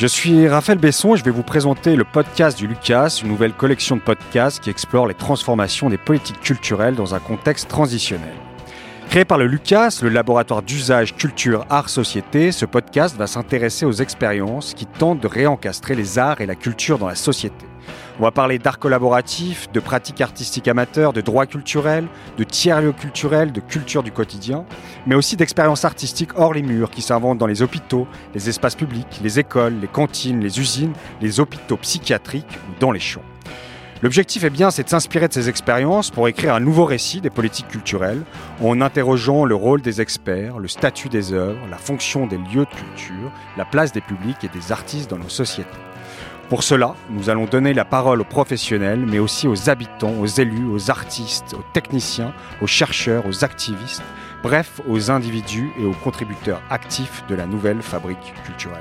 Je suis Raphaël Besson et je vais vous présenter le podcast du Lucas, une nouvelle collection de podcasts qui explore les transformations des politiques culturelles dans un contexte transitionnel. Créé par le Lucas, le laboratoire d'usage culture art société, ce podcast va s'intéresser aux expériences qui tentent de réencastrer les arts et la culture dans la société. On va parler d'art collaboratif, de pratiques artistiques amateurs, de droits culturels, de tiers-lieux culturels, de culture du quotidien, mais aussi d'expériences artistiques hors les murs qui s'inventent dans les hôpitaux, les espaces publics, les écoles, les cantines, les usines, les hôpitaux psychiatriques dans les champs. L'objectif est bien, c'est de s'inspirer de ces expériences pour écrire un nouveau récit des politiques culturelles, en interrogeant le rôle des experts, le statut des œuvres, la fonction des lieux de culture, la place des publics et des artistes dans nos sociétés. Pour cela, nous allons donner la parole aux professionnels, mais aussi aux habitants, aux élus, aux artistes, aux techniciens, aux chercheurs, aux activistes, bref, aux individus et aux contributeurs actifs de la nouvelle fabrique culturelle.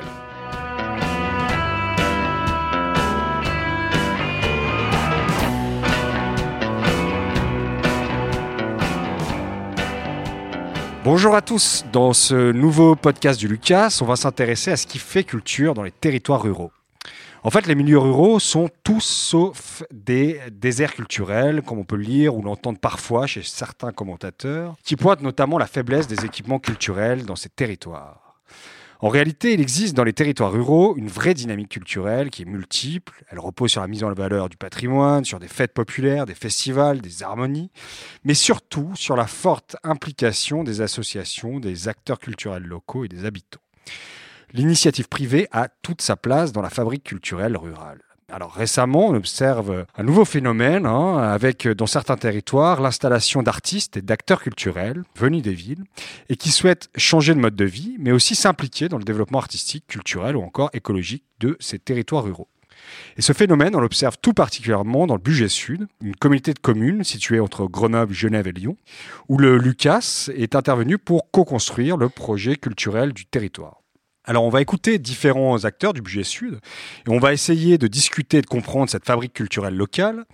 Bonjour à tous, dans ce nouveau podcast du Lucas, on va s'intéresser à ce qui fait culture dans les territoires ruraux. En fait, les milieux ruraux sont tous sauf des déserts culturels, comme on peut le lire ou l'entendre parfois chez certains commentateurs, qui pointent notamment la faiblesse des équipements culturels dans ces territoires. En réalité, il existe dans les territoires ruraux une vraie dynamique culturelle qui est multiple. Elle repose sur la mise en valeur du patrimoine, sur des fêtes populaires, des festivals, des harmonies, mais surtout sur la forte implication des associations, des acteurs culturels locaux et des habitants l'initiative privée a toute sa place dans la fabrique culturelle rurale. Alors récemment, on observe un nouveau phénomène hein, avec dans certains territoires l'installation d'artistes et d'acteurs culturels venus des villes et qui souhaitent changer de mode de vie, mais aussi s'impliquer dans le développement artistique, culturel ou encore écologique de ces territoires ruraux. Et ce phénomène, on l'observe tout particulièrement dans le budget sud, une communauté de communes située entre Grenoble, Genève et Lyon, où le Lucas est intervenu pour co-construire le projet culturel du territoire. Alors on va écouter différents acteurs du budget sud et on va essayer de discuter et de comprendre cette fabrique culturelle locale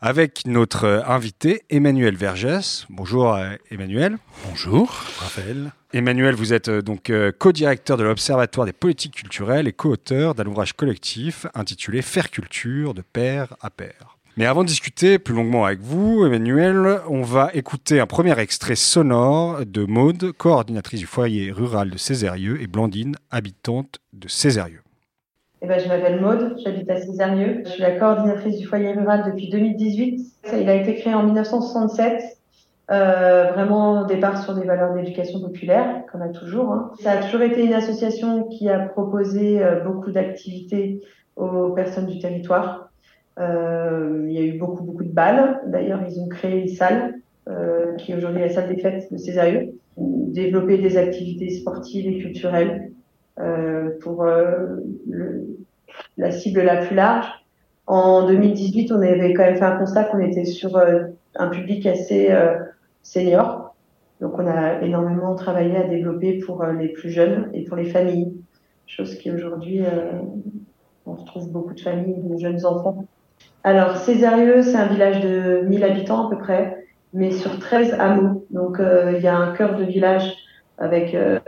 avec notre invité Emmanuel Vergès. Bonjour euh, Emmanuel. Bonjour Raphaël. Emmanuel, vous êtes euh, donc euh, co-directeur de l'Observatoire des politiques culturelles et co-auteur d'un ouvrage collectif intitulé Faire culture de pair à pair. Mais avant de discuter plus longuement avec vous, Emmanuel, on va écouter un premier extrait sonore de Maude, coordinatrice du foyer rural de Césarieux, et Blandine, habitante de Césarieux. Eh ben, je m'appelle Maude, j'habite à Césarieux. Je suis la coordinatrice du foyer rural depuis 2018. il a été créé en 1967, euh, vraiment au départ sur des valeurs d'éducation populaire, qu'on a toujours. Hein. Ça a toujours été une association qui a proposé euh, beaucoup d'activités aux personnes du territoire. Euh, il y a eu beaucoup, beaucoup de balles. D'ailleurs, ils ont créé une salle euh, qui est aujourd'hui la salle des fêtes de Césarieux, développer des activités sportives et culturelles euh, pour le, la cible la plus large. En 2018, on avait quand même fait un constat qu'on était sur un public assez senior. Donc, on a énormément travaillé à développer pour les plus jeunes et pour les familles, chose qui aujourd'hui, on retrouve beaucoup de familles de jeunes enfants alors, Césarieux, c'est un village de 1000 habitants à peu près, mais sur 13 hameaux. Donc, euh, il y a un cœur de village avec euh,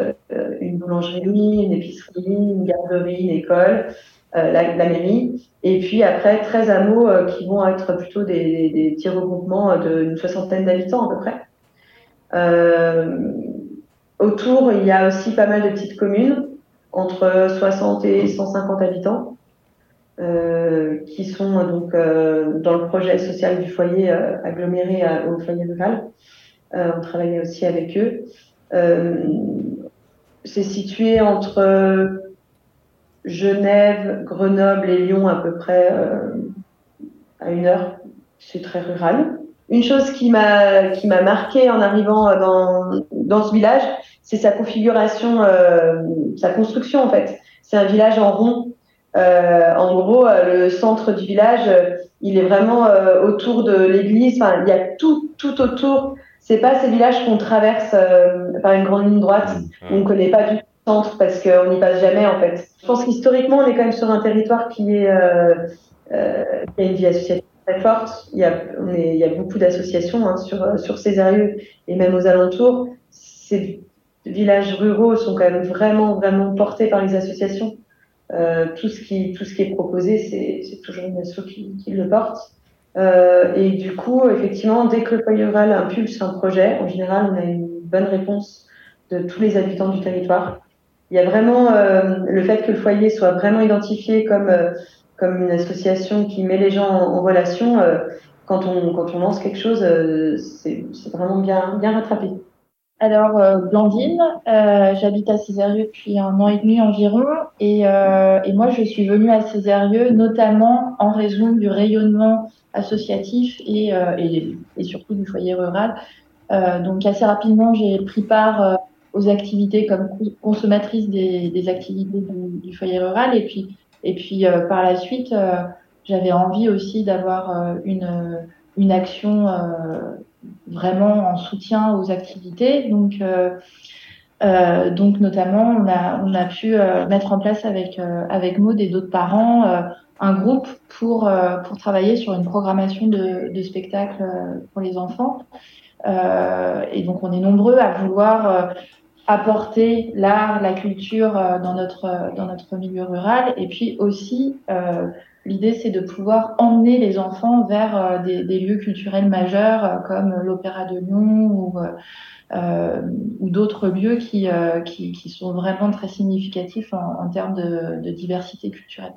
une boulangerie, une épicerie, une garderie, une école, euh, la, mairie. Et puis après, 13 hameaux qui vont être plutôt des, des, petits regroupements d'une soixantaine d'habitants à peu près. autour, il y a aussi pas mal de petites communes, entre 60 et 150 habitants. Euh, qui sont donc euh, dans le projet social du foyer euh, aggloméré au foyer rural. on travaillait aussi avec eux. c'est situé entre Genève, Grenoble et Lyon à peu près à une heure. C'est très rural. Une chose qui m'a qui m'a marqué en arrivant dans dans ce village, c'est sa configuration, sa construction en fait. C'est un village en rond en gros, euh, le centre du village, euh, il est vraiment autour de l'église. Enfin, il y a tout, tout autour. C'est pas ces villages qu'on traverse par une grande ligne droite. Mmh. On ne connaît pas du centre parce qu'on n'y passe jamais en fait. Je pense qu'historiquement, on est quand même sur un territoire qui est qui a une vie associative très forte. Il y a, on est, il y a beaucoup d'associations hein, sur sur Césarieux et même aux alentours. Ces villages ruraux sont quand même vraiment vraiment portés par les associations. Tout ce qui tout ce qui est proposé, c'est toujours une asso qui, qui le porte. et du coup, effectivement, dès que le foyer rural impulse un projet, en général, on a une bonne réponse de tous les habitants du territoire. Il y a vraiment le fait que le foyer soit vraiment identifié comme comme une association qui met les gens en, relation, euh, quand, on, quand on lance quelque chose, euh, c'est vraiment bien, bien rattrapé. Alors, euh, Blandine, euh, j'habite à Césarieux depuis un an et demi environ, et, euh, et moi je suis venue à Césarieux notamment en raison du rayonnement associatif et, et surtout du foyer rural. donc assez rapidement, j'ai pris part aux activités comme consommatrice des, des activités du, foyer rural, et puis et puis euh, par la suite, euh, j'avais envie aussi d'avoir euh, une, une action vraiment en soutien aux activités. Donc, euh, donc notamment, on a, on a pu mettre en place avec avec Maud et d'autres parents un groupe pour pour travailler sur une programmation de, de spectacles pour les enfants. et donc on est nombreux à vouloir apporter l'art, la culture euh, dans notre euh, dans notre milieu rural. Et puis aussi, euh, l'idée c'est de pouvoir emmener les enfants vers des, des, lieux culturels majeurs comme l'Opéra de Lyon ou euh, d'autres lieux qui, sont vraiment très significatifs en, termes de, diversité culturelle.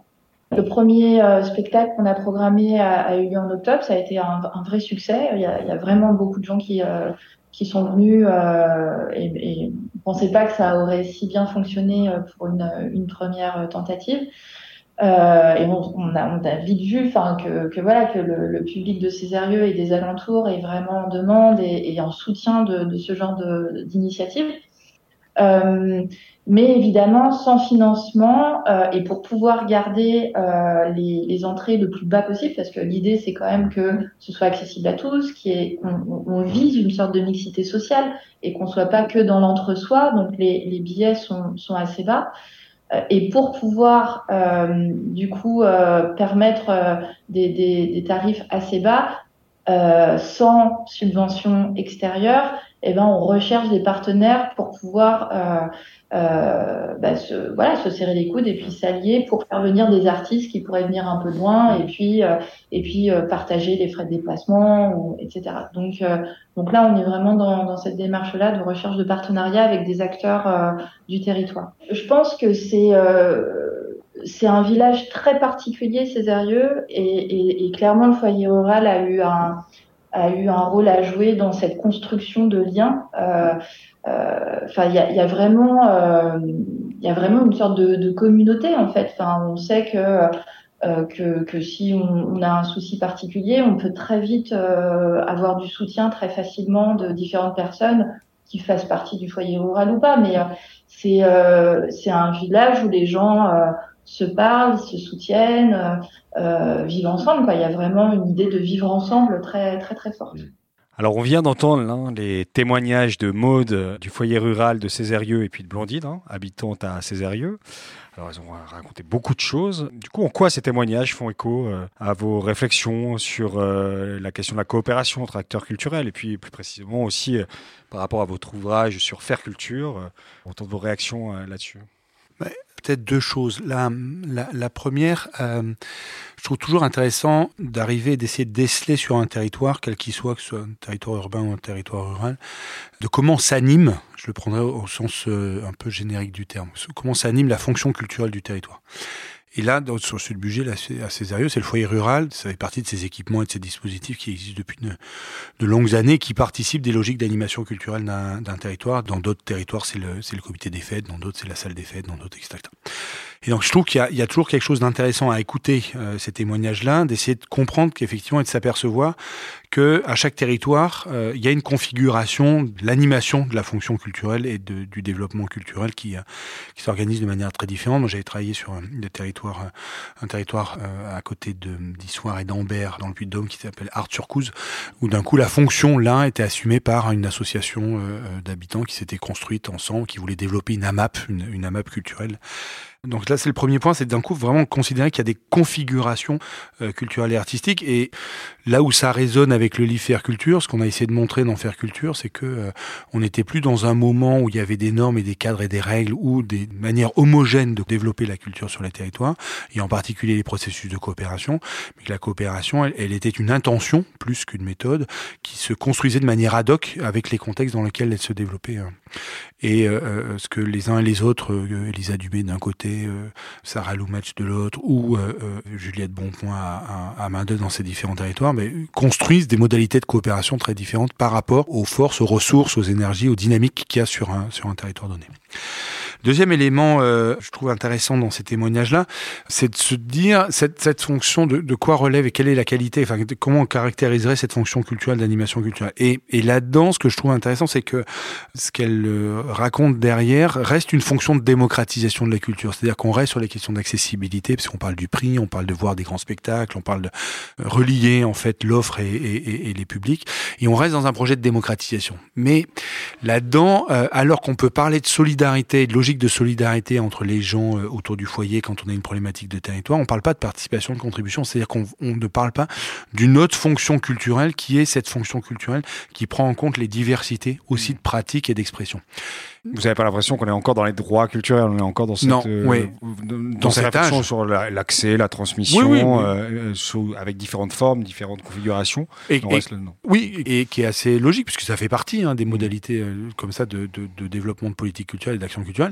Le premier spectacle qu'on a programmé a, a, eu lieu en octobre. Ça a été un, vrai succès. Il y, a, vraiment beaucoup de gens qui, sont venus euh, et, on pensait pas que ça aurait si bien fonctionné euh, pour une première tentative. Euh, et on, on, a, on, a, vite vu, que, que, voilà que le, le, public de Césarieux et des alentours est vraiment en demande et, et en soutien de, de ce genre d'initiative. Euh, mais évidemment, sans financement euh, et pour pouvoir garder euh, les, les, entrées le plus bas possible, parce que l'idée c'est quand même que ce soit accessible à tous, qui est, on, on, vise une sorte de mixité sociale et qu'on soit pas que dans l'entre-soi. Donc les, les, billets sont, sont assez bas. Euh, et pour pouvoir euh, du coup euh, permettre des, tarifs assez bas, sans subvention extérieure, eh ben, on recherche des partenaires pour pouvoir euh, euh, bah, se, voilà, se serrer les coudes et puis s'allier pour faire venir des artistes qui pourraient venir un peu loin et puis, euh, et puis euh, partager les frais de déplacement, ou, etc. Donc, euh, donc là, on est vraiment dans, dans cette démarche-là de recherche de partenariat avec des acteurs euh, du territoire. Je pense que c'est c'est un village très particulier, Césarieux, et, et, et, clairement le foyer rural a eu un, a eu un rôle à jouer dans cette construction de liens. Euh, euh, enfin, il y a, y a, vraiment, euh, il y a vraiment une sorte de, de communauté en fait. Enfin, on sait que euh, que, que, si on, on, a un souci particulier, on peut très vite euh, avoir du soutien très facilement de différentes personnes qui fassent partie du foyer rural ou pas. Mais euh, c'est c'est un village où les gens se parlent, se soutiennent, euh, vivent ensemble. Il y a vraiment une idée de vivre ensemble très très très forte. Mm. Alors on vient d'entendre hein, les témoignages de Maude euh, du foyer rural de Césarieux et puis de Blondine, hein, habitante à Césarieux. Alors ils ont raconté beaucoup de choses. Du coup, en quoi ces témoignages font écho euh, à vos réflexions sur euh, la question de la coopération entre acteurs culturels et puis plus précisément aussi euh, par rapport à votre ouvrage sur Faire Culture, euh, entendre vos réactions là-dessus? Peut-être deux choses. La, la, première, euh, je trouve toujours intéressant d'arriver, d'essayer de déceler sur un territoire, quel qu'il soit, que ce soit un territoire urbain ou un territoire rural, de comment s'anime, je le prendrai au sens euh, un peu générique du terme, comment s'anime la fonction culturelle du territoire. Et là, dans, sur ce budget là, assez sérieux, c'est le foyer rural. Ça fait partie de ces équipements et de ces dispositifs qui existent depuis de, longues années, qui participent des logiques d'animation culturelle d'un territoire. Dans d'autres territoires, c'est le, le comité des fêtes. Dans d'autres, c'est la salle des fêtes. Dans d'autres, etc. Et donc je trouve qu'il y, y, a toujours quelque chose d'intéressant à écouter euh, ces témoignages-là, d'essayer de comprendre qu'effectivement et de s'apercevoir que à chaque territoire, euh, il y a une configuration, l'animation de la fonction culturelle et de, du développement culturel qui, euh, qui s'organise de manière très différente. Moi, j'avais travaillé sur un, euh, un territoire euh, à côté de d'Issoire et d'Ambert, dans le Puy-de-Dôme, qui s'appelle Arthur-Couze, où d'un coup la fonction là était assumée par une association d'habitants qui s'était construite ensemble, qui voulait développer une AMAP, une AMAP culturelle Donc là, c'est le premier point, c'est d'un coup vraiment considérer qu'il y a des configurations euh, culturelles et artistiques. Et là où ça résonne avec le livre Faire Culture, ce qu'on a essayé de montrer dans Faire Culture, c'est que euh, on n'était plus dans un moment où il y avait des normes et des cadres et des règles ou des manières homogènes de développer la culture sur les territoires, et en particulier les processus de coopération, mais que la coopération, elle, était une intention plus qu'une méthode qui se construisait de manière ad hoc avec les contextes dans lesquels elle se développait. Hein. Et euh, ce que les uns et les autres, Elisa Dubé d'un côté, euh, Sarah Loumatch de l'autre, ou euh, euh, Juliette Bonpoint à, à, main d'œuvre dans ces différents territoires, mais construisent des modalités de coopération très différentes par rapport aux forces, aux ressources, aux énergies, aux dynamiques qu'il y a sur un territoire donné. Deuxième élément, euh, je trouve intéressant dans ces témoignages-là, c'est de se dire cette, cette fonction de, de, quoi relève et quelle est la qualité, enfin comment on caractériserait cette fonction culturelle d'animation culturelle. Et, et là-dedans, ce que je trouve intéressant, c'est que ce qu'elle euh, raconte derrière reste une fonction de démocratisation de la culture. C'est-à-dire qu'on reste sur les questions d'accessibilité, parce qu'on parle du prix, on parle de voir des grands spectacles, on parle de relier en fait l'offre et, et, et, les publics, et on reste dans un projet de démocratisation. Mais là-dedans, euh, alors qu'on peut parler de solidarité, de logique de solidarité entre les gens euh, autour du foyer quand on a une problématique de territoire. On ne parle pas de participation, de contribution, c'est-à-dire qu'on ne parle pas d'une autre fonction culturelle qui est cette fonction culturelle qui prend en compte les diversités aussi de pratiques et d'expression. Vous n'avez pas l'impression qu'on est encore dans les droits culturels, on est encore dans cette, non, euh, oui. dans, dans cette réflexion sur l'accès, la, transmission, oui, oui, euh, sous, avec différentes formes, différentes configurations. Et, et reste, oui, et qui est assez logique, puisque ça fait partie hein, des modalités euh, comme ça de, de, de, développement de politique culturelle et d'action culturelle.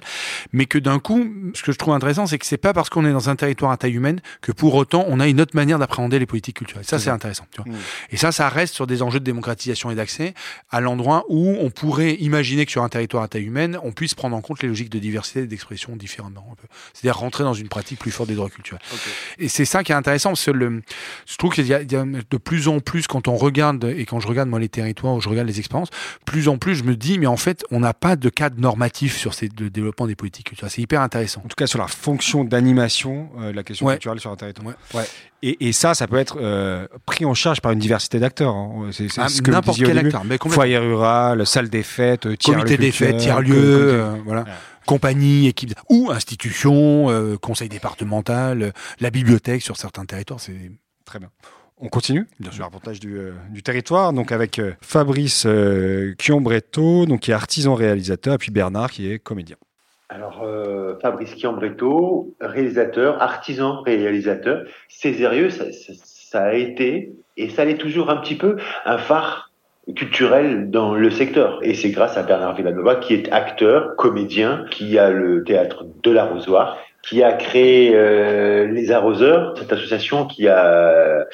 Mais que d'un coup, ce que je trouve intéressant, c'est que c'est pas parce qu'on est dans un territoire à taille humaine que pour autant on a une autre manière d'appréhender les politiques culturelles. Ça, c'est intéressant. Tu vois. Mmh. Et ça, ça reste sur des enjeux de démocratisation et d'accès à l'endroit où on pourrait imaginer que sur un territoire à taille humaine, on puisse prendre en compte les logiques de diversité et d'expression différemment. C'est-à-dire rentrer dans une pratique plus forte des droits culturels. Okay. Et c'est ça qui est intéressant, parce que le, je trouve qu'il y, y, a de plus en plus, quand on regarde, et quand je regarde moi les territoires, ou je regarde les expériences, plus en plus je me dis, mais en fait, on n'a pas de cadre normatif sur ces, le développement des politiques culturelles. C'est hyper intéressant. En tout cas, sur la fonction d'animation, euh, la question ouais. culturelle sur un territoire. Ouais. Ouais. Et, et, ça, ça peut être euh, pris en charge par une diversité d'acteurs. Hein. C'est ah, ce n'importe quel acteur. Mais Foyer rural, salle des fêtes, tiers comité des fêtes, tiers lieu, euh, voilà. Compagnie, équipe ou institution, euh, conseil départemental, euh, la bibliothèque sur certains territoires, c'est très bien. On continue? Bien sûr. L'avantage du, euh, du, territoire, donc avec euh, Fabrice euh, Chiombretto, donc qui est artisan réalisateur, et puis Bernard qui est comédien. Alors, euh, Fabrice Chiambretto, réalisateur, artisan réalisateur, Césarieux, ça, ça, ça, a été, et ça l'est toujours un petit peu, un phare culturel dans le secteur. Et c'est grâce à Bernard Villanova, qui est acteur, comédien, qui a le théâtre de l'arrosoir, qui a créé euh, les arroseurs, cette association qui a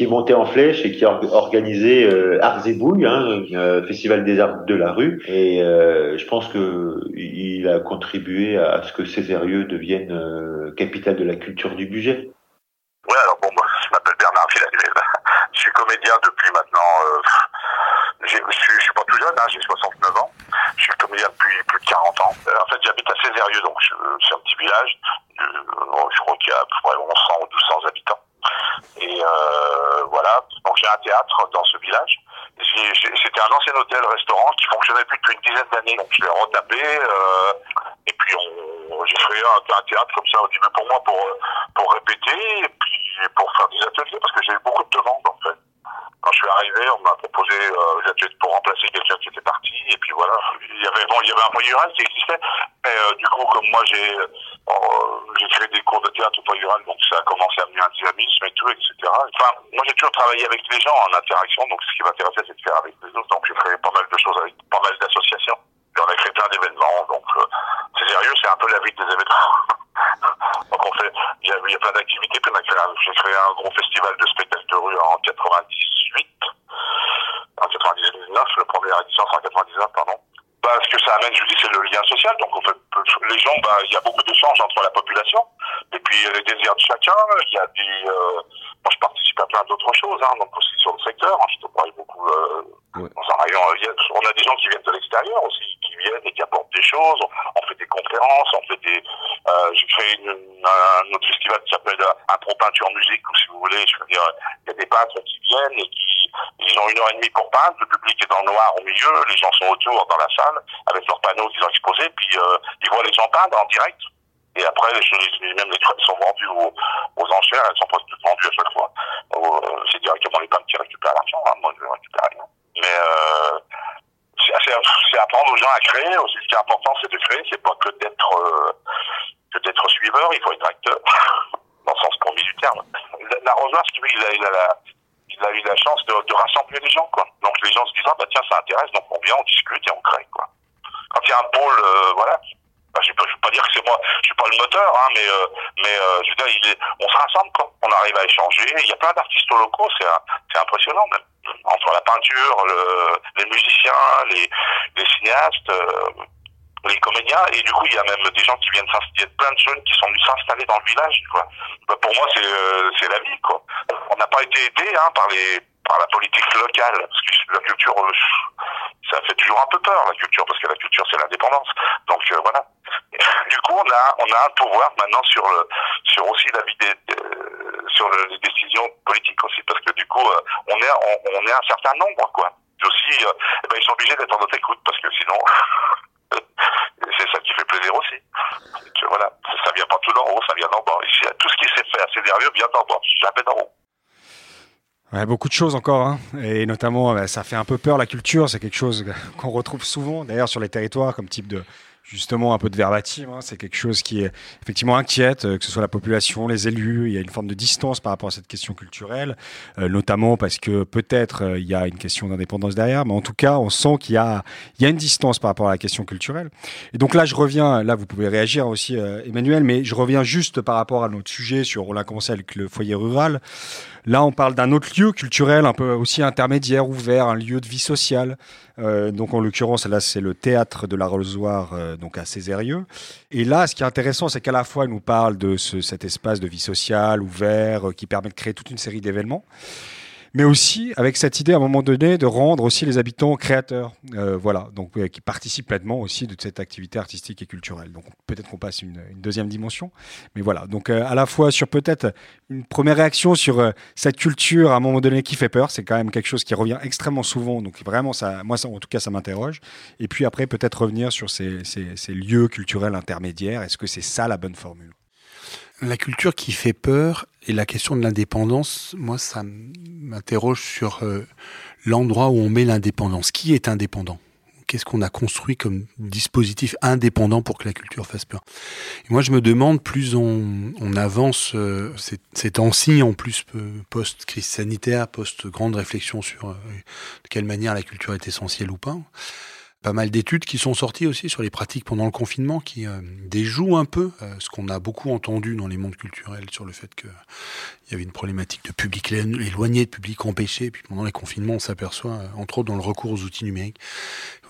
qui est monté en flèche et qui a organisé euh, Bouilles, hein, euh, festival des arts de la rue. Et euh, je pense que il a contribué à ce que Césarieux devienne euh, capitale de la culture du budget. Ouais, alors bon, moi, je m'appelle Bernard Villanova. Je suis comédien depuis maintenant. Je je suis pas tout jeune, hein, j'ai 69 ans. Je suis comédien depuis plus de 40 ans. En fait, j'habite à Césarieux, donc c'est un petit village. Je crois qu'il y a à peu près 1100 ou 1200 habitants. Et euh, voilà, donc j'ai un théâtre dans ce village. C'était un ancien hôtel-restaurant qui fonctionnait plus depuis une dizaine d'années. Donc je l'ai retapé euh, et puis j'ai créé un, théâtre comme ça au début pour moi pour, pour répéter et puis pour faire des ateliers parce que j'ai eu beaucoup de demandes en fait. Quand je suis arrivé, on m'a proposé euh, pour remplacer quelqu'un qui était parti et puis voilà. Il y avait bon, il y avait un foyer rural qui existait, mais euh, du coup comme moi j'ai j'ai créé des cours de théâtre au foyer rural, donc ça a commencé à amener un dynamisme et tout, etc. Enfin, moi j'ai toujours travaillé avec les gens en interaction, donc ce qui m'intéressait c'est de faire avec les autres. Donc j'ai fait pas mal de choses avec pas mal d'associations. Et on a créé plein d'événements, donc euh, c'est sérieux, c'est un peu la vie des événements. donc on fait, il y a, il y a plein d'activités, puis j'ai créé un gros festival de spectacles de rue en 98, en 99, le premier édition c'est en 99, pardon. Bah, ce que ça amène, je vous dis, c'est le lien social. Donc, en fait, les gens, bah, il y a beaucoup d'échanges entre la population. Et puis, les désirs de chacun. Il y a des, euh, moi, je participe à plein d'autres choses, hein, donc aussi sur le secteur. Hein, je te parle beaucoup, euh, ouais. dans un rayon, on a des gens qui viennent de l'extérieur aussi, qui viennent et qui apportent des choses. On fait des conférences, on fait des, euh, j'ai créé une, un autre festival qui s'appelle Un pro peinture musique, ou si vous voulez, je veux dire, il y a des peintres qui viennent et qui, demie pour peindre. Le public est dans le noir au milieu, les gens sont autour dans la salle avec leurs panneaux qu'ils ont exposés, puis euh, ils voient les gens peindre en direct. Et après, les, même les crêpes sont vendues aux, aux, enchères, elles sont pas toutes vendues à chaque fois. Euh, c'est directement les femmes qui récupèrent l'argent, hein, moi je récupère rien. Mais euh, c'est apprendre aux gens à créer aussi. Ce qui est important, c'est de créer, c'est pas que d'être d'être suiveur, il faut être acteur, dans le sens premier du terme. L'arroseur, ce il a, il a la, il a eu la chance de, rassembler les gens, quoi. Donc les gens se disent, ah, bah tiens, ça intéresse, donc on vient, on discute et on crée, quoi. Quand il y a un pôle, euh, voilà, bah, je ne veux pas dire que c'est moi, je suis pas le moteur, hein, mais euh, mais euh, je veux dire, on se rassemble, quoi. On arrive à échanger. Il y a plein d'artistes locaux, c'est impressionnant même. Entre la peinture, le, les musiciens, les, les cinéastes. Euh, les comédiens et du coup il y a même des gens qui viennent s'installer, plein de jeunes qui sont venus s'installer dans le village quoi. Bah, pour moi c'est euh, c'est la vie quoi. On n'a pas été aidé hein, par les par la politique locale parce que la culture euh, ça fait toujours un peu peur la culture parce que la culture c'est l'indépendance. Donc euh, voilà. Du coup on a on a un pouvoir maintenant sur le sur aussi la vie des sur le, les décisions politiques aussi parce que du coup on est on, est un certain nombre quoi. aussi eh ben, ils sont obligés d'être en notre écoute parce que sinon aussi. voilà, ça vient pas tout d'en haut, ça vient d'en bas. Tout ce qui s'est fait à Cédérieux vient d'en bas, jamais d'en haut. Beaucoup de choses encore, hein. et notamment, bah, ça fait un peu peur la culture. C'est quelque chose qu'on retrouve souvent, d'ailleurs, sur les territoires, comme type de, justement un peu de verbatim. Hein. C'est quelque chose qui est effectivement inquiète, euh, que ce soit la population, les élus. Il y a une forme de distance par rapport à cette question culturelle, euh, notamment parce que peut-être euh, il y a une question d'indépendance derrière, mais en tout cas, on sent qu'il y a, il y a une distance par rapport à la question culturelle. Et donc là, je reviens, là, vous pouvez réagir aussi, Emmanuel, mais je reviens juste par rapport à notre sujet sur, on l'a commencé avec le foyer rural. Là, on parle d'un autre lieu culturel, un peu aussi intermédiaire, ouvert, un lieu de vie sociale. Euh, donc, en l'occurrence, là, c'est le théâtre de la euh, donc à Césarieux. Et là, ce qui est intéressant, c'est qu'à la fois, il nous parle de ce, cet espace de vie sociale ouvert euh, qui permet de créer toute une série d'événements mais aussi avec cette idée à un moment donné de rendre aussi les habitants créateurs, euh, voilà, donc qui participent pleinement aussi de cette activité artistique et culturelle. Donc peut-être qu'on passe une, une, deuxième dimension, mais voilà. Donc euh, à la fois sur peut-être une première réaction sur euh, cette culture à un moment donné qui fait peur, c'est quand même quelque chose qui revient extrêmement souvent. Donc vraiment, ça, moi, en tout cas, ça m'interroge. Et puis après, peut-être revenir sur ces, ces, ces lieux culturels intermédiaires. Est-ce que c'est ça la bonne formule? La culture qui fait peur et la question de l'indépendance, moi, ça m'interroge sur euh, l'endroit où on met l'indépendance. Qui est indépendant? Qu'est-ce qu'on a construit comme dispositif indépendant pour que la culture fasse peur? Et Moi, je me demande, plus on, avance euh, ces temps-ci, en plus euh, post-crise sanitaire, post-grande réflexion sur de quelle manière la culture est essentielle ou pas, pas mal d'études qui sont sorties aussi sur les pratiques pendant le confinement qui euh, déjouent un peu euh, ce qu'on a beaucoup entendu dans les mondes culturels sur le fait que il y avait une problématique de public éloigné, de public empêché. Puis pendant les confinements, on s'aperçoit, euh, entre autres dans le recours aux outils numériques,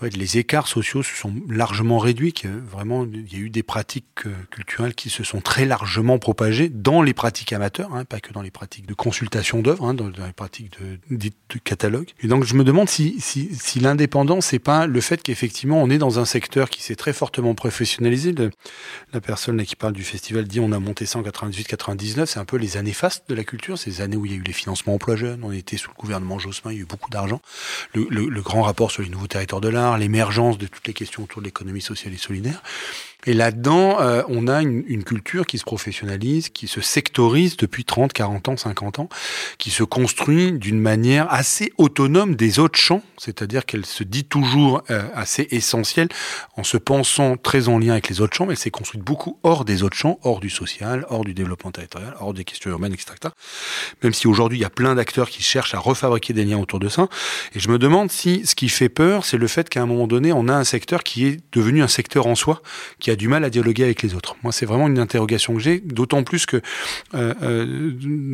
ouais, les écarts sociaux se sont largement réduits. Vraiment, il y a eu des pratiques culturelles qui se sont très largement propagées dans les pratiques amateurs, hein, pas que dans les pratiques de consultation d'œuvres, hein, dans, les pratiques de, de, de, catalogue. Et donc, je me demande si, si, si l'indépendance, c'est pas le fait qu'effectivement, on est dans un secteur qui s'est très fortement professionnalisé. la personne qui parle du festival dit on a monté ça en 98-99, c'est un peu les années fastes de la culture, ces années où il y a eu les financements emploi jeunes, on était sous le gouvernement Jospin, il y a eu beaucoup d'argent. Le, le, le, grand rapport sur les nouveaux territoires de l'art, l'émergence de toutes les questions autour de l'économie sociale et solidaire. Et là-dedans, euh, on a une, une, culture qui se professionnalise, qui se sectorise depuis 30, 40 ans, 50 ans, qui se construit d'une manière assez autonome des autres champs, c'est-à-dire qu'elle se dit toujours euh, assez essentielle en se pensant très en lien avec les autres champs, mais elle s'est construite beaucoup hors des autres champs, hors du social, hors du développement territorial, hors des questions urbaines, etc. Même si aujourd'hui, il y a plein d'acteurs qui cherchent à refabriquer des liens autour de ça. Et je me demande si ce qui fait peur, c'est le fait qu'à un moment donné, on a un secteur qui est devenu un secteur en soi, qui a du mal à dialoguer avec les autres. Moi, c'est vraiment une interrogation que j'ai, d'autant plus que euh, euh,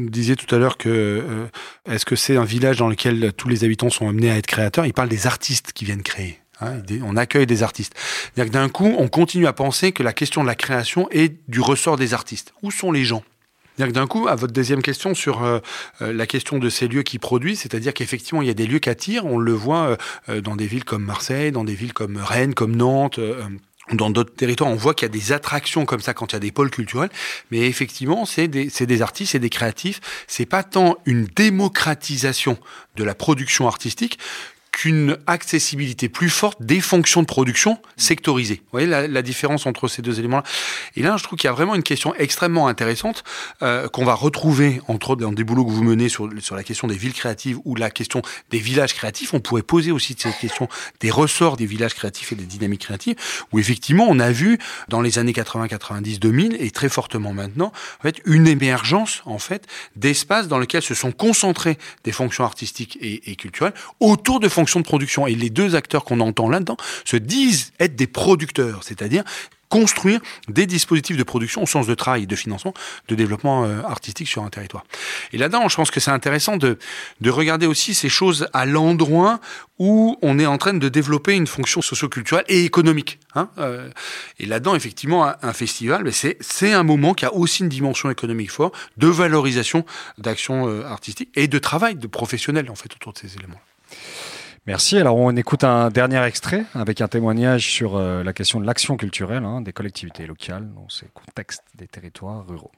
disiez tout à l'heure que euh, est-ce que c'est un village dans lequel tous les habitants sont amenés à être créateurs? Il parle des artistes qui viennent créer. Hein, on accueille des artistes. D'un coup, on continue à penser que la question de la création est du ressort des artistes. Où sont les gens? D'un coup, à votre deuxième question sur euh, la question de ces lieux qui produisent, c'est-à-dire qu'effectivement, il y a des lieux qui attirent. On le voit dans des villes comme Marseille, dans des villes comme Rennes, comme Nantes dans d'autres territoires, on voit qu'il y a des attractions comme ça quand il y a des pôles culturels, mais effectivement, c'est des, des artistes, c'est des créatifs. C'est pas tant une démocratisation de la production artistique qu'une accessibilité plus forte des fonctions de production sectorisées. Vous voyez la, la différence entre ces deux éléments-là Et là, je trouve qu'il y a vraiment une question extrêmement intéressante euh, qu'on va retrouver, entre autres, dans des boulots que vous menez sur, sur la question des villes créatives ou la question des villages créatifs. On pourrait poser aussi cette question des ressorts des villages créatifs et des dynamiques créatives, où effectivement, on a vu dans les années 80, 90, 2000 et très fortement maintenant, en fait, une émergence en fait d'espaces dans lesquels se sont concentrées des fonctions artistiques et, et culturelles autour de fonctions de production. Et les deux acteurs qu'on entend là-dedans se disent être des producteurs, c'est-à-dire construire des dispositifs de production au sens de travail de financement de développement euh, artistique sur un territoire. Et là-dedans, je pense que c'est intéressant de, de regarder aussi ces choses à l'endroit où on est en train de développer une fonction socioculturelle et économique. Hein euh, et là-dedans, effectivement, un, festival, ben c'est, c'est un moment qui a aussi une dimension économique forte, de valorisation d'actions euh, artistiques et de travail de professionnels, en fait, autour de ces éléments. Merci. Alors, on écoute un dernier extrait avec un témoignage sur euh, la question de l'action culturelle hein, des collectivités locales dans ces contextes des territoires ruraux.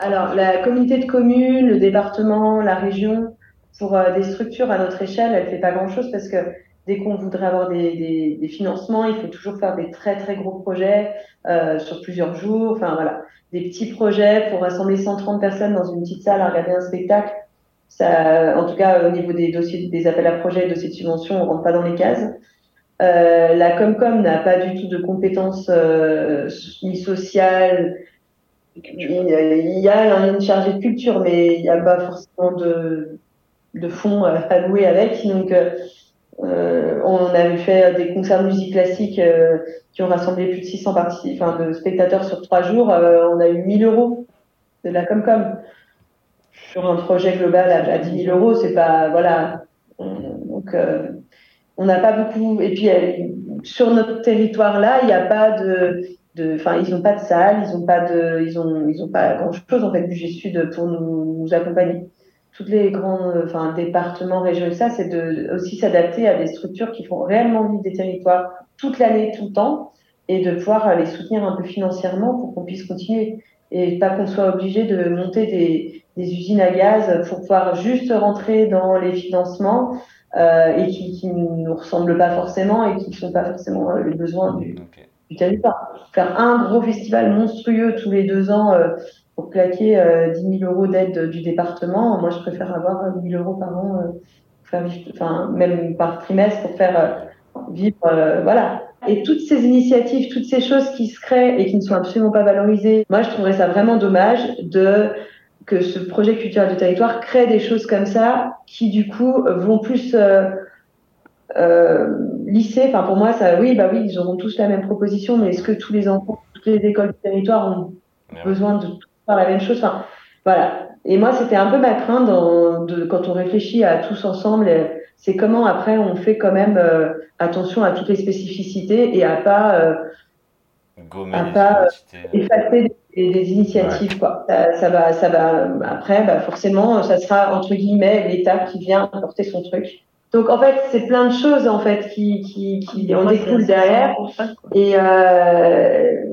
Alors, la communauté de communes, le département, la région, pour euh, des structures à notre échelle, elle fait pas grand-chose parce que dès qu'on voudrait avoir des, financements, il faut toujours faire des très très gros projets euh, sur plusieurs jours. Enfin voilà, des petits projets pour rassembler 130 personnes dans une petite salle à regarder un spectacle en tout cas, au niveau des dossiers, des appels à projets, dossiers de subvention, on rentre pas dans les cases. Euh, la Comcom n'a pas du tout de compétences euh, ni sociales. Il y a une chargée de culture, mais il n'y a pas forcément de, de fonds louer avec. Donc, euh, on avait fait des concerts de musique classique euh, qui ont rassemblé plus de 600 enfin, de spectateurs sur trois jours. Euh, on a eu 1000 euros de la Comcom sur un projet global à, à 10 000 euros, c'est pas voilà. Donc euh, on n'a pas beaucoup. Et puis euh, sur notre territoire là, il n'y a pas de, enfin ils n'ont pas de salle, ils n'ont pas de, ils ont, ils pas grand chose en fait budget sud pour nous, nous accompagner. Toutes les grands, enfin départements, régions, ça, c'est de aussi s'adapter à des structures qui font réellement vivre des territoires toute l'année, tout le temps, et de pouvoir les soutenir un peu financièrement pour qu'on puisse continuer et pas qu'on soit obligé de monter des, des, usines à gaz pour pouvoir juste rentrer dans les financements euh, et qui, ne nous ressemblent pas forcément et qui ne sont pas forcément euh, les besoins du, okay. du territoire. Faire un gros festival monstrueux tous les deux ans euh, pour claquer euh, 10 000 euros d'aide du département, moi je préfère avoir 1 000 euros par an, pour faire vivre, enfin même par trimestre pour faire vivre, voilà, et toutes ces initiatives, toutes ces choses qui se créent et qui ne sont absolument pas valorisées, moi je trouverais ça vraiment dommage de que ce projet culturel de territoire crée des choses comme ça qui du coup vont plus euh, euh, lisser. Enfin pour moi ça, oui bah oui ils auront tous la même proposition, mais est-ce que tous les enfants, toutes les écoles du territoire ont besoin de faire la même chose? Enfin voilà. Et moi c'était un peu ma crainte dans, de, quand on réfléchit à tous ensemble. C'est comment après on fait quand même euh, attention à toutes les spécificités et à pas euh, à pas effacer des, des initiatives ouais. quoi. Ça, ça, va ça va après bah forcément ça sera entre guillemets l'État qui vient apporter son truc. Donc en fait c'est plein de choses en fait qui qui qui en découlent derrière et euh,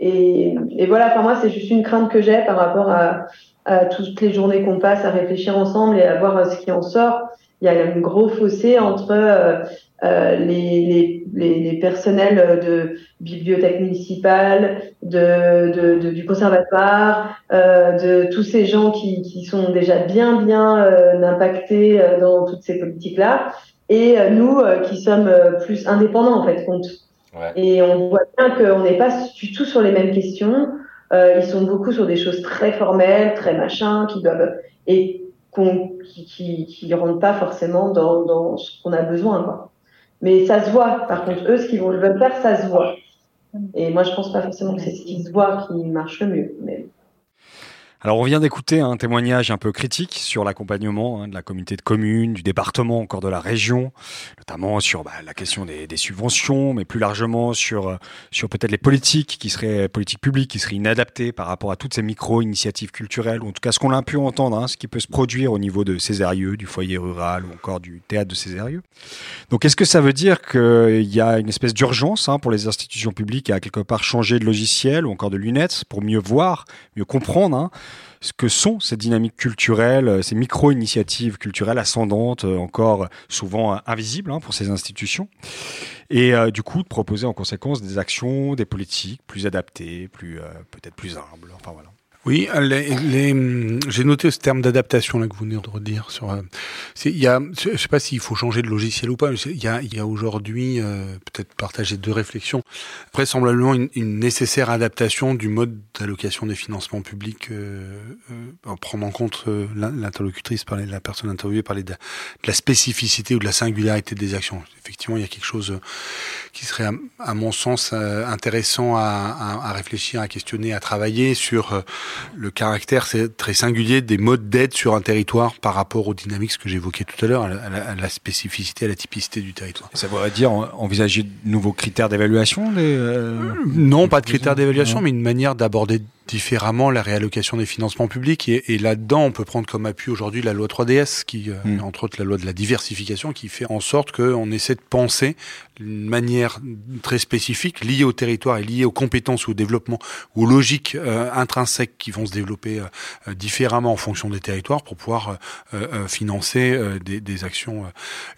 et, et voilà, enfin moi c'est juste une crainte que j'ai par rapport à, à toutes les journées qu'on passe à réfléchir ensemble et à voir ce qui en sort il y a un gros fossé entre euh, euh, les, les, les, personnels de bibliothèque municipale, de, de, de du conservatoire, euh, de tous ces gens qui, qui sont déjà bien bien euh, impactés euh, dans toutes ces politiques-là, et nous qui sommes plus indépendants en fait compte. Ouais. Et on voit bien qu'on n'est pas du tout sur les mêmes questions. ils sont beaucoup sur des choses très formelles, très machin, qui doivent et qui, qui, qui rentrent pas forcément dans, dans ce qu'on a besoin. Quoi. Mais ça se voit. Par contre, eux, ce qu'ils veulent faire, ça se voit. Et moi, je pense pas forcément que c'est ce qui se voit qui marche le mieux. Mais alors on vient d'écouter un témoignage un peu critique sur l'accompagnement hein, de la communauté de communes, du département, encore de la région, notamment sur bah, la question des, subventions, mais plus largement sur sur peut-être les politiques qui seraient politiques publiques qui seraient inadaptées par rapport à toutes ces micro-initiatives culturelles, ou en tout cas ce qu'on a pu entendre, hein, ce qui peut se produire au niveau de Césarieux, du foyer rural ou encore du théâtre de Césarieux. Donc est-ce que ça veut dire qu'il y a une espèce d'urgence hein, pour les institutions publiques à quelque part changer de logiciel ou encore de lunettes pour mieux voir, mieux comprendre ce que sont ces dynamiques culturelles, ces micro-initiatives culturelles ascendantes, encore souvent invisibles hein, pour ces institutions, et du coup de proposer en conséquence des actions, des politiques plus adaptées, plus peut-être plus humbles. Enfin voilà. Oui, les, j'ai noté ce terme d'adaptation là que vous venez de redire. Sur, euh, y a, je sais pas s'il faut changer de logiciel ou pas. Mais il y a, y a aujourd'hui euh, peut-être partager deux réflexions. Vraisemblablement une, une nécessaire adaptation du mode d'allocation des financements publics, euh, en prenant en compte l'interlocutrice, parlait la personne interviewée, parlait de, la spécificité ou de la singularité des actions. Effectivement, il y a quelque chose qui serait, à, mon sens, intéressant à, à, à, réfléchir, à questionner, à travailler sur le caractère très singulier des modes d'aide sur un territoire par rapport aux dynamiques que j'évoquais tout à l'heure, à, la spécificité, à la typicité du territoire. Ça voudrait dire envisager de nouveaux critères d'évaluation euh, Non, pas de critères d'évaluation, mais une manière d'aborder différemment la réallocation des financements publics. Et, et là-dedans, on peut prendre comme appui aujourd'hui la loi 3DS, qui, euh, hmm. entre autres la loi de la diversification, qui fait en sorte qu'on essaie de penser une manière très spécifique liée au territoire et liée aux compétences ou au développement ou aux logiques euh, intrinsèques qui vont se développer euh, différemment en fonction des territoires pour pouvoir financer des, des, actions.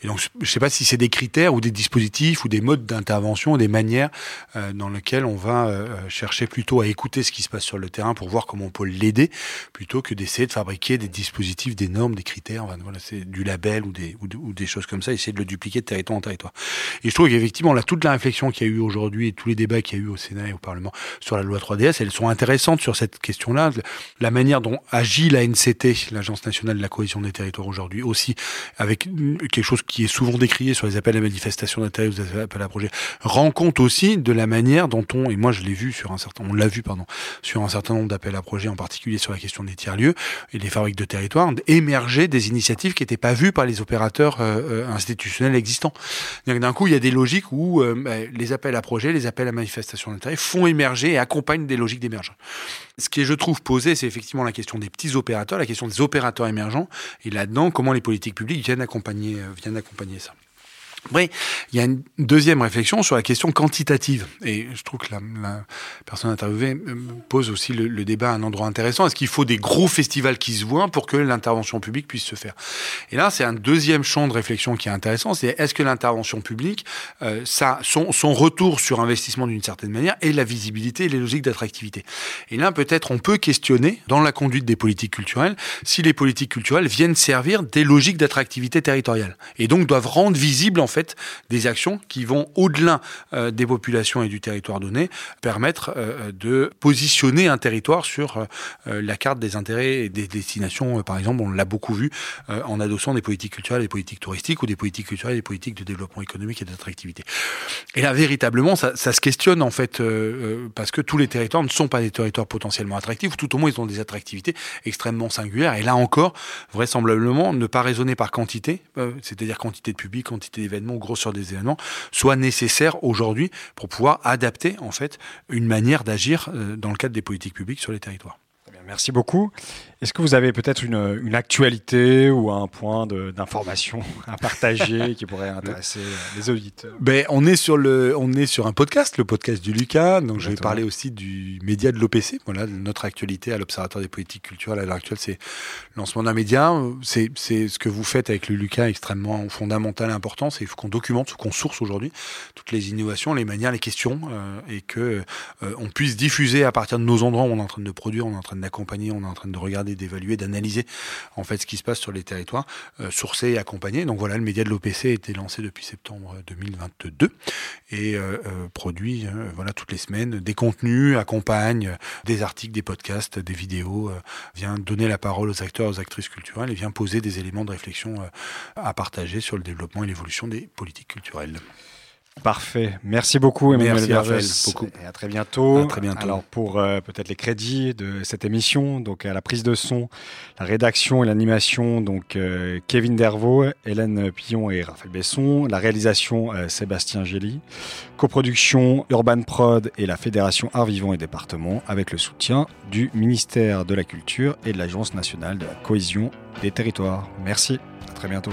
Et donc, je ne sais pas si c'est des critères ou des dispositifs ou des modes d'intervention ou des manières dans lesquelles on va chercher plutôt à écouter ce qui se passe sur le terrain pour voir comment on peut l'aider, plutôt que d'essayer de fabriquer des dispositifs, des normes, des critères, voilà, c'est du label ou des, ou, des choses comme ça, essayer de le dupliquer de territoire en territoire. Et je trouve qu'effectivement, là, toute la réflexion qu'il y a eu aujourd'hui et tous les débats qu'il y a eu au Sénat et au Parlement sur la loi 3DS, elles sont intéressantes sur cette question-là. La manière dont agit la NCT, l'Agence nationale de la cohésion des territoires aujourd'hui, aussi avec quelque chose qui est souvent décrié sur les appels à manifestation d'intérêt ou les appels à projet, rend compte aussi de la manière dont on, et moi je l'ai vu sur un certain, on l'a vu, pardon, sur un certain nombre d'appels à projets, en particulier sur la question des tiers-lieux et des fabriques de territoire, émerger des initiatives qui n'étaient pas vues par les opérateurs euh, euh, institutionnels existants. D'un coup, il y a des logiques où euh, bah, les appels à projets, les appels à manifestation d'intérêt font émerger et accompagnent des logiques d'émergence. Ce qui est, je trouve, posé, c'est effectivement la question des petits opérateurs, la question des opérateurs émergents, et là-dedans, comment les politiques publiques viennent accompagner, viennent accompagner ça. Oui, il y a une deuxième réflexion sur la question quantitative. Et je trouve que la, personne interviewée euh, pose aussi le, débat à un endroit intéressant. Est-ce qu'il faut des gros festivals qui se voient pour que l'intervention publique puisse se faire? Et là, c'est un deuxième champ de réflexion qui est intéressant. C'est est-ce que l'intervention publique, euh, son, retour sur investissement d'une certaine manière, et la visibilité et les logiques d'attractivité? Et là, peut-être, on peut questionner dans la conduite des politiques culturelles si les politiques culturelles viennent servir des logiques d'attractivité territoriale. Et donc doivent rendre visible, en fait des actions qui vont au-delà euh, des populations et du territoire donné, permettre euh, de positionner un territoire sur euh, la carte des intérêts et des destinations. par exemple, on l'a beaucoup vu en adossant des politiques culturelles, des politiques touristiques ou des politiques culturelles et des politiques de développement économique et d'attractivité. Et là, véritablement, ça, ça, se questionne en fait parce que tous les territoires ne sont pas des territoires potentiellement attractifs, ou tout au moins ils ont des attractivités extrêmement singulières. Et là encore, vraisemblablement, ne pas raisonner par quantité, c'est-à-dire quantité de public, quantité d'événements gros sur des événements, soit nécessaire aujourd'hui pour pouvoir adapter en fait une manière d'agir euh, dans le cadre des politiques publiques sur les territoires. Merci beaucoup. Est-ce que vous avez peut-être une, une, actualité ou un point d'information à partager qui pourrait intéresser les auditeurs? Ben, on est sur le, on est sur un podcast, le podcast du Lucas. Donc, je vais parler aussi du média de l'OPC. Voilà, notre actualité à l'Observatoire des politiques culturelles à l'heure actuelle, c'est le lancement d'un média. C'est, c'est ce que vous faites avec le Lucas extrêmement fondamental et important. C'est qu'on documente, qu'on source aujourd'hui toutes les innovations, les manières, les questions, euh, et que euh, on puisse diffuser à partir de nos endroits où on est en train de produire, on est en train d'accompagner, on est en train de regarder d'évaluer, d'analyser en fait ce qui se passe sur les territoires, euh, sourcer et accompagner. Donc voilà, le média de l'OPC a été lancé depuis septembre 2022 et euh, euh, produit voilà toutes les semaines des contenus, accompagne des articles, des podcasts, des vidéos, vient donner la parole aux acteurs, aux actrices culturelles et vient poser des éléments de réflexion à partager sur le développement et l'évolution des politiques culturelles. Parfait. Merci beaucoup, Emmanuel Merci, beaucoup. Et à très bientôt. À très bientôt. Alors, pour euh, peut-être les crédits de cette émission, donc à la prise de son, la rédaction et l'animation, donc euh, Kevin Dervaux, Hélène Pillon et Raphaël Besson. La réalisation, euh, Sébastien Gély. Coproduction, Urban Prod et la Fédération Art Vivant et Département, avec le soutien du ministère de la Culture et de l'Agence nationale de la cohésion des territoires. Merci. À très bientôt.